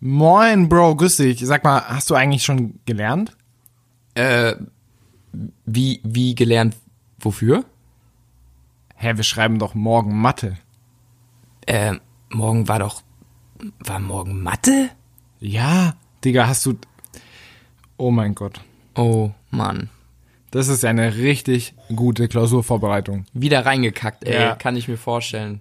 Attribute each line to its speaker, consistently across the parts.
Speaker 1: Moin, Bro, grüß dich. Sag mal, hast du eigentlich schon gelernt?
Speaker 2: Äh, wie, wie gelernt, wofür?
Speaker 1: Hä, wir schreiben doch morgen Mathe.
Speaker 2: Äh, morgen war doch, war morgen Mathe?
Speaker 1: Ja, Digga, hast du. Oh mein Gott.
Speaker 2: Oh, Mann.
Speaker 1: Das ist ja eine richtig gute Klausurvorbereitung.
Speaker 2: Wieder reingekackt, ey,
Speaker 1: Ja.
Speaker 2: kann ich mir vorstellen.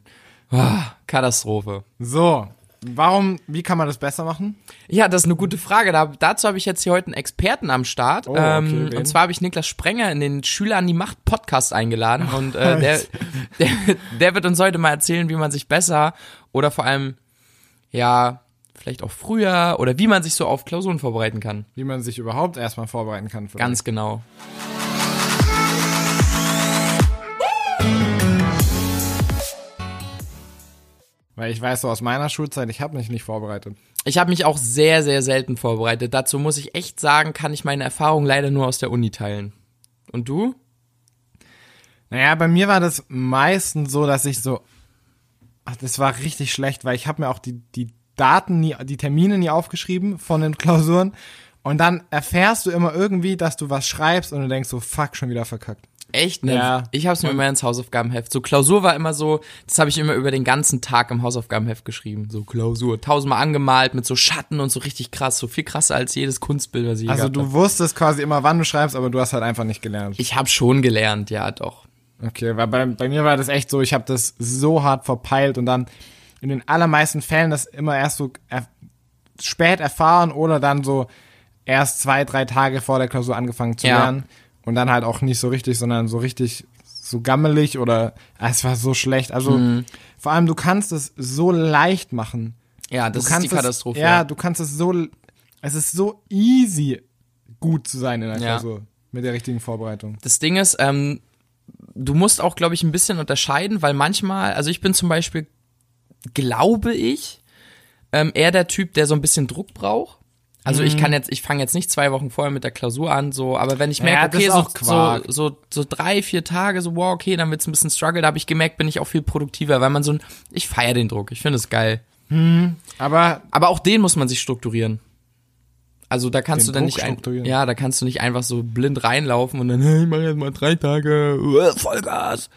Speaker 2: Ah, Katastrophe.
Speaker 1: So, warum, wie kann man das besser machen?
Speaker 2: Ja, das ist eine gute Frage. Da, dazu habe ich jetzt hier heute einen Experten am Start.
Speaker 1: Oh, okay,
Speaker 2: ähm, und zwar habe ich Niklas Sprenger in den Schüler an die Macht Podcast eingeladen. Und äh, der, der, der wird uns heute mal erzählen, wie man sich besser oder vor allem, ja, vielleicht auch früher oder wie man sich so auf Klausuren vorbereiten kann.
Speaker 1: Wie man sich überhaupt erstmal vorbereiten kann. Für
Speaker 2: Ganz genau.
Speaker 1: Weil ich weiß so aus meiner Schulzeit, ich habe mich nicht vorbereitet.
Speaker 2: Ich habe mich auch sehr, sehr selten vorbereitet. Dazu muss ich echt sagen, kann ich meine Erfahrung leider nur aus der Uni teilen. Und du?
Speaker 1: Naja, bei mir war das meistens so, dass ich so, ach, das war richtig schlecht, weil ich habe mir auch die, die Daten, nie, die Termine nie aufgeschrieben von den Klausuren. Und dann erfährst du immer irgendwie, dass du was schreibst und du denkst so, fuck, schon wieder verkackt.
Speaker 2: Echt, ne?
Speaker 1: Ja.
Speaker 2: Ich habe es mir immer ins Hausaufgabenheft. So Klausur war immer so, das habe ich immer über den ganzen Tag im Hausaufgabenheft geschrieben. So Klausur, tausendmal angemalt mit so Schatten und so richtig krass, so viel krasser als jedes Kunstbild, was ich
Speaker 1: Also du
Speaker 2: hab.
Speaker 1: wusstest quasi immer, wann du schreibst, aber du hast halt einfach nicht gelernt.
Speaker 2: Ich habe schon gelernt, ja doch.
Speaker 1: Okay, weil bei, bei mir war das echt so, ich habe das so hart verpeilt und dann in den allermeisten Fällen das immer erst so er, spät erfahren oder dann so erst zwei, drei Tage vor der Klausur angefangen zu
Speaker 2: Ja.
Speaker 1: lernen und dann halt auch nicht so richtig, sondern so richtig so gammelig oder ah, es war so schlecht. Also
Speaker 2: Mhm.
Speaker 1: vor allem du kannst es so leicht machen.
Speaker 2: Ja,
Speaker 1: du
Speaker 2: das ist
Speaker 1: kannst
Speaker 2: die Katastrophe.
Speaker 1: Es, ja, du kannst es so, es ist so easy gut zu sein in der
Speaker 2: Ja.
Speaker 1: Klausur mit der richtigen Vorbereitung.
Speaker 2: Das Ding ist, ähm, du musst auch, glaube ich, ein bisschen unterscheiden, weil manchmal, also ich bin zum Beispiel, glaube ich, ähm, eher der Typ, der so ein bisschen Druck braucht. Also ich kann jetzt, ich fange jetzt nicht zwei Wochen vorher mit der Klausur an, so, aber wenn ich merke,
Speaker 1: Ja,
Speaker 2: okay, so, so, so, so drei, vier Tage, so, wow, okay, dann wird's ein bisschen struggle, da habe ich gemerkt, bin ich auch viel produktiver, weil man so ein, ich feiere den Druck, ich finde es geil.
Speaker 1: Aber
Speaker 2: Aber auch den muss man sich strukturieren. Also da kannst du dann
Speaker 1: Druck
Speaker 2: nicht ein, ja, da kannst du nicht einfach so blind reinlaufen und dann, hey, ich mach jetzt mal drei Tage, uh, Vollgas.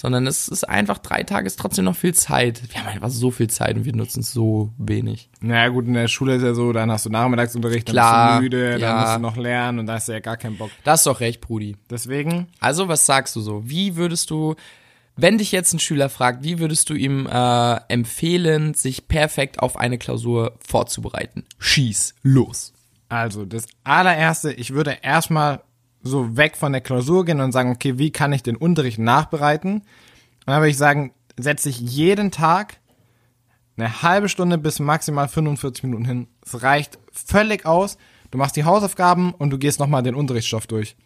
Speaker 2: Sondern es ist einfach, drei Tage ist trotzdem noch viel Zeit. Wir haben einfach so viel Zeit und wir nutzen es so wenig.
Speaker 1: Naja, gut, in der Schule ist ja so, dann hast du Nachmittagsunterricht, dann
Speaker 2: Klar,
Speaker 1: bist du müde,
Speaker 2: ja.
Speaker 1: dann musst du noch lernen und da hast du ja gar keinen Bock.
Speaker 2: Da hast du doch recht, Brudi.
Speaker 1: Deswegen,
Speaker 2: Also, was sagst du so? Wie würdest du, wenn dich jetzt ein Schüler fragt, wie würdest du ihm äh, empfehlen, sich perfekt auf eine Klausur vorzubereiten? Schieß los.
Speaker 1: also das allererste, ich würde erstmal so weg von der Klausur gehen und sagen, okay, wie kann ich den Unterricht nachbereiten? Und dann würde ich sagen, setze ich jeden Tag eine halbe Stunde bis maximal 45 Minuten hin. Es reicht völlig aus. Du machst die Hausaufgaben und du gehst nochmal den Unterrichtsstoff durch.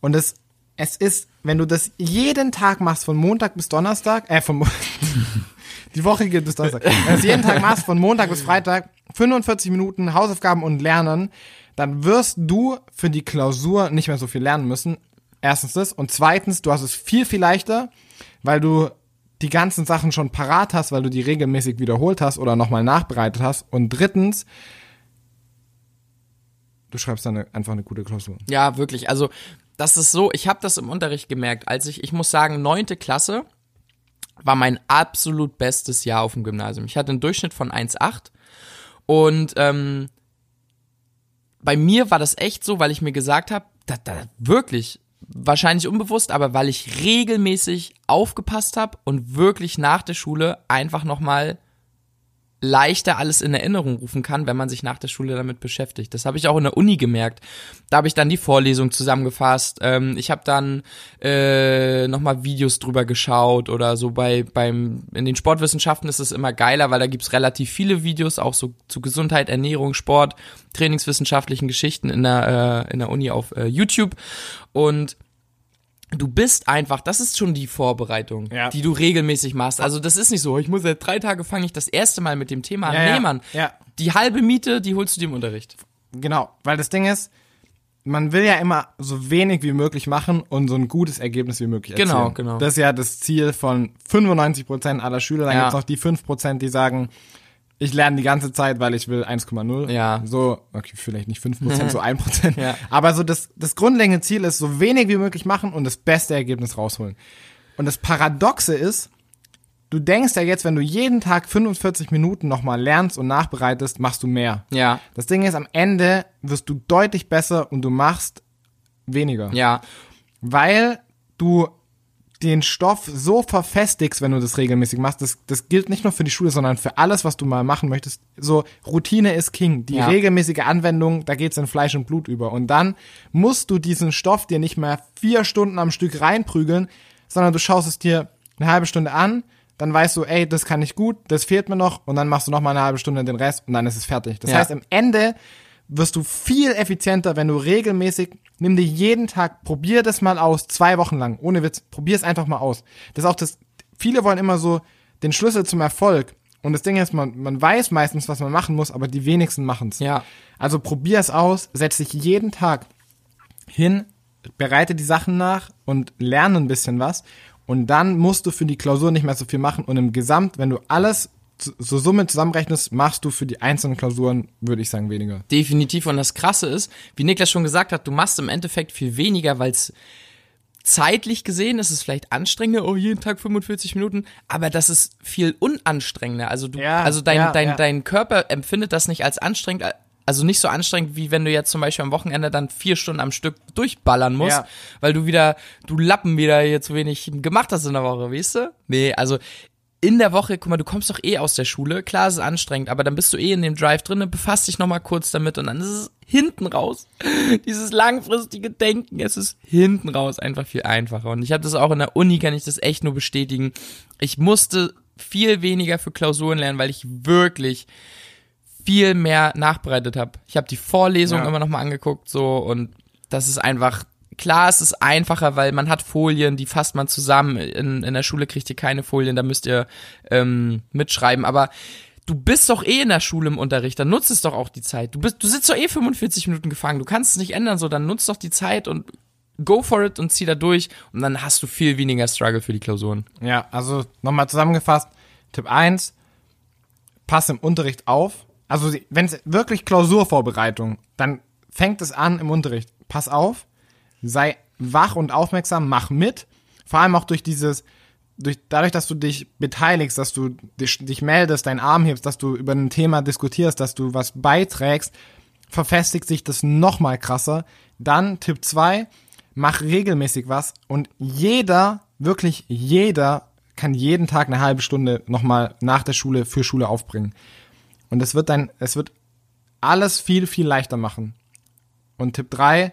Speaker 1: Und es, es ist, wenn du das jeden Tag machst, von Montag bis Donnerstag, äh, von, die Woche geht bis Donnerstag, wenn du es jeden Tag machst, von Montag bis Freitag, 45 Minuten Hausaufgaben und Lernen, dann wirst du für die Klausur nicht mehr so viel lernen müssen. Erstens das. Und zweitens, du hast es viel, viel leichter, weil du die ganzen Sachen schon parat hast, weil du die regelmäßig wiederholt hast oder nochmal nachbereitet hast. Und drittens, du schreibst dann einfach eine gute Klausur.
Speaker 2: Ja, wirklich. Also, das ist so, ich habe das im Unterricht gemerkt, als ich, ich muss sagen, neunte Klasse war mein absolut bestes Jahr auf dem Gymnasium. Ich hatte einen Durchschnitt von 1,8 und ähm, bei mir war das echt so, weil ich mir gesagt habe, da, da wirklich, wahrscheinlich unbewusst, aber weil ich regelmäßig aufgepasst habe und wirklich nach der Schule einfach nochmal leichter alles in Erinnerung rufen kann, wenn man sich nach der Schule damit beschäftigt. Das habe ich auch in der Uni gemerkt. Da habe ich dann die Vorlesung zusammengefasst. Ähm, ich habe dann äh, nochmal Videos drüber geschaut oder so bei beim in den Sportwissenschaften ist es immer geiler, weil da gibt's relativ viele Videos auch so zu Gesundheit, Ernährung, Sport, trainingswissenschaftlichen Geschichten in der äh, in der Uni auf äh, YouTube und Du bist einfach, das ist schon die Vorbereitung,
Speaker 1: Ja.
Speaker 2: die du regelmäßig machst. Also das ist nicht so, ich muss seit drei Tage fange ich das erste Mal mit dem Thema an.
Speaker 1: Ja,
Speaker 2: nee. Mann.
Speaker 1: Ja.
Speaker 2: Die halbe Miete, die holst du dir im Unterricht.
Speaker 1: Genau, weil das Ding ist, man will ja immer so wenig wie möglich machen und so ein gutes Ergebnis wie möglich erzielen.
Speaker 2: Genau, genau.
Speaker 1: Das ist ja das Ziel von 95% aller Schüler. Dann
Speaker 2: Ja.
Speaker 1: gibt's noch die 5%, die sagen, ich lerne die ganze Zeit, weil ich will 1,0.
Speaker 2: Ja.
Speaker 1: So, okay, vielleicht nicht 5%, so 1%.
Speaker 2: Ja.
Speaker 1: Aber so das, das grundlegende Ziel ist, so wenig wie möglich machen und das beste Ergebnis rausholen. Und das Paradoxe ist, du denkst ja jetzt, wenn du jeden Tag 45 Minuten nochmal lernst und nachbereitest, machst du mehr.
Speaker 2: Ja,
Speaker 1: Das Ding ist, am Ende wirst du deutlich besser und du machst weniger.
Speaker 2: ja,
Speaker 1: Weil du den Stoff so verfestigst, wenn du das regelmäßig machst. Das, das gilt nicht nur für die Schule, sondern für alles, was du mal machen möchtest. So, Routine ist King. Die
Speaker 2: Ja.
Speaker 1: regelmäßige Anwendung, da geht's in Fleisch und Blut über. Und dann musst du diesen Stoff dir nicht mehr vier Stunden am Stück reinprügeln, sondern du schaust es dir eine halbe Stunde an, dann weißt du, ey, das kann ich gut, das fehlt mir noch, und dann machst du noch mal eine halbe Stunde den Rest und dann ist es fertig. Das
Speaker 2: Ja.
Speaker 1: heißt, am Ende wirst du viel effizienter, wenn du regelmäßig, nimm dir jeden Tag, probier das mal aus, zwei Wochen lang, ohne Witz, probier es einfach mal aus. Das ist auch das, viele wollen immer so den Schlüssel zum Erfolg. Und das Ding ist, man, man weiß meistens, was man machen muss, aber die wenigsten machen's.
Speaker 2: ja.
Speaker 1: Also probier es aus, setz dich jeden Tag hin, bereite die Sachen nach und lerne ein bisschen was. Und dann musst du für die Klausur nicht mehr so viel machen. Und im Gesamt, wenn du alles so Summe zusammenrechnest, machst du für die einzelnen Klausuren, würde ich sagen, weniger.
Speaker 2: Definitiv. Und das Krasse ist, wie Niklas schon gesagt hat, du machst im Endeffekt viel weniger, weil es zeitlich gesehen ist es vielleicht anstrengender, oh, jeden Tag 45 Minuten, aber das ist viel unanstrengender. Also du,
Speaker 1: Ja,
Speaker 2: also dein,
Speaker 1: ja,
Speaker 2: dein,
Speaker 1: ja.
Speaker 2: dein Körper empfindet das nicht als anstrengend, also nicht so anstrengend, wie wenn du jetzt zum Beispiel am Wochenende dann vier Stunden am Stück durchballern musst,
Speaker 1: Ja.
Speaker 2: weil du wieder, du Lappen wieder hier zu wenig gemacht hast in der Woche, weißt du? Nee, also in der Woche, guck mal, du kommst doch eh aus der Schule, klar, es ist anstrengend, aber dann bist du eh in dem Drive drin, befasst dich nochmal kurz damit und dann ist es hinten raus. Dieses langfristige Denken, es ist hinten raus einfach viel einfacher. Und ich habe das auch in der Uni, kann ich das echt nur bestätigen. Ich musste viel weniger für Klausuren lernen, weil ich wirklich viel mehr nachbereitet habe. Ich habe die Vorlesung
Speaker 1: Ja.
Speaker 2: immer nochmal angeguckt, so und das ist einfach klar, es ist einfacher, weil man hat Folien, die fasst man zusammen. In, in der Schule kriegt ihr keine Folien, da müsst ihr ähm, mitschreiben. Aber du bist doch eh in der Schule im Unterricht, dann nutzt es doch auch die Zeit. Du bist, du sitzt doch eh 45 Minuten gefangen, du kannst es nicht ändern, so dann nutzt doch die Zeit und go for it und zieh da durch und dann hast du viel weniger Struggle für die Klausuren.
Speaker 1: Ja, also nochmal zusammengefasst. Tipp 1, pass im Unterricht auf. Also wenn es wirklich Klausurvorbereitung, dann fängt es an im Unterricht. Pass auf, sei wach und aufmerksam, mach mit. Vor allem auch durch dieses, durch, dadurch, dass du dich beteiligst, dass du dich, dich meldest, deinen Arm hebst, dass du über ein Thema diskutierst, dass du was beiträgst, verfestigt sich das noch mal krasser. Dann Tipp 2, mach regelmäßig was und jeder, wirklich jeder kann jeden Tag eine halbe Stunde nochmal nach der Schule für Schule aufbringen. Und es wird dann, es wird alles viel, viel leichter machen. Und Tipp 3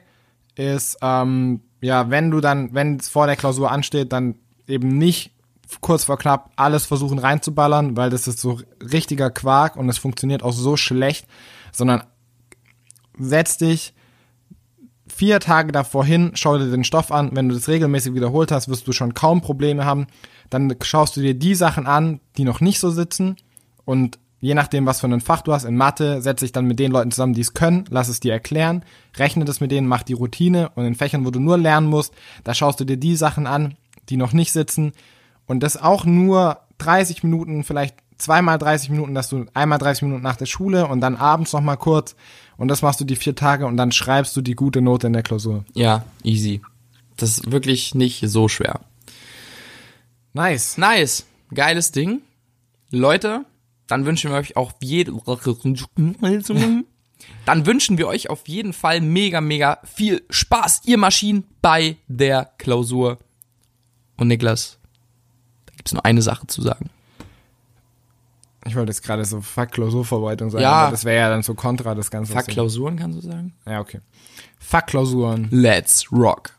Speaker 1: ist, ähm, ja, wenn du dann, wenn es vor der Klausur ansteht, dann eben nicht kurz vor knapp alles versuchen reinzuballern, weil das ist so richtiger Quark und es funktioniert auch so schlecht, sondern setz dich vier Tage davor hin, schau dir den Stoff an. Wenn du das regelmäßig wiederholt hast, wirst du schon kaum Probleme haben. Dann schaust du dir die Sachen an, die noch nicht so sitzen und je nachdem, was für ein Fach du hast, in Mathe, setz dich dann mit den Leuten zusammen, die es können, lass es dir erklären, rechne das mit denen, mach die Routine und in Fächern, wo du nur lernen musst, da schaust du dir die Sachen an, die noch nicht sitzen und das auch nur 30 Minuten, vielleicht zweimal 30 Minuten, dass du einmal 30 Minuten nach der Schule und dann abends noch mal kurz und das machst du die vier Tage und dann schreibst du die gute Note in der Klausur.
Speaker 2: Ja, easy. Das ist wirklich nicht so schwer.
Speaker 1: Nice.
Speaker 2: Nice. Geiles Ding. Leute, dann wünschen wir euch auf jeden dann wünschen wir euch auf jeden Fall mega, mega viel Spaß, ihr Maschinen, bei der Klausur. Und Niklas, da gibt's nur eine Sache zu sagen.
Speaker 1: Ich wollte jetzt gerade so Fuck Klausurvorbereitung sagen,
Speaker 2: Ja.
Speaker 1: aber das wäre ja dann so kontra das Ganze.
Speaker 2: Fuck Klausuren, kannst du sagen?
Speaker 1: Ja, okay. Fuck Klausuren.
Speaker 2: Let's rock.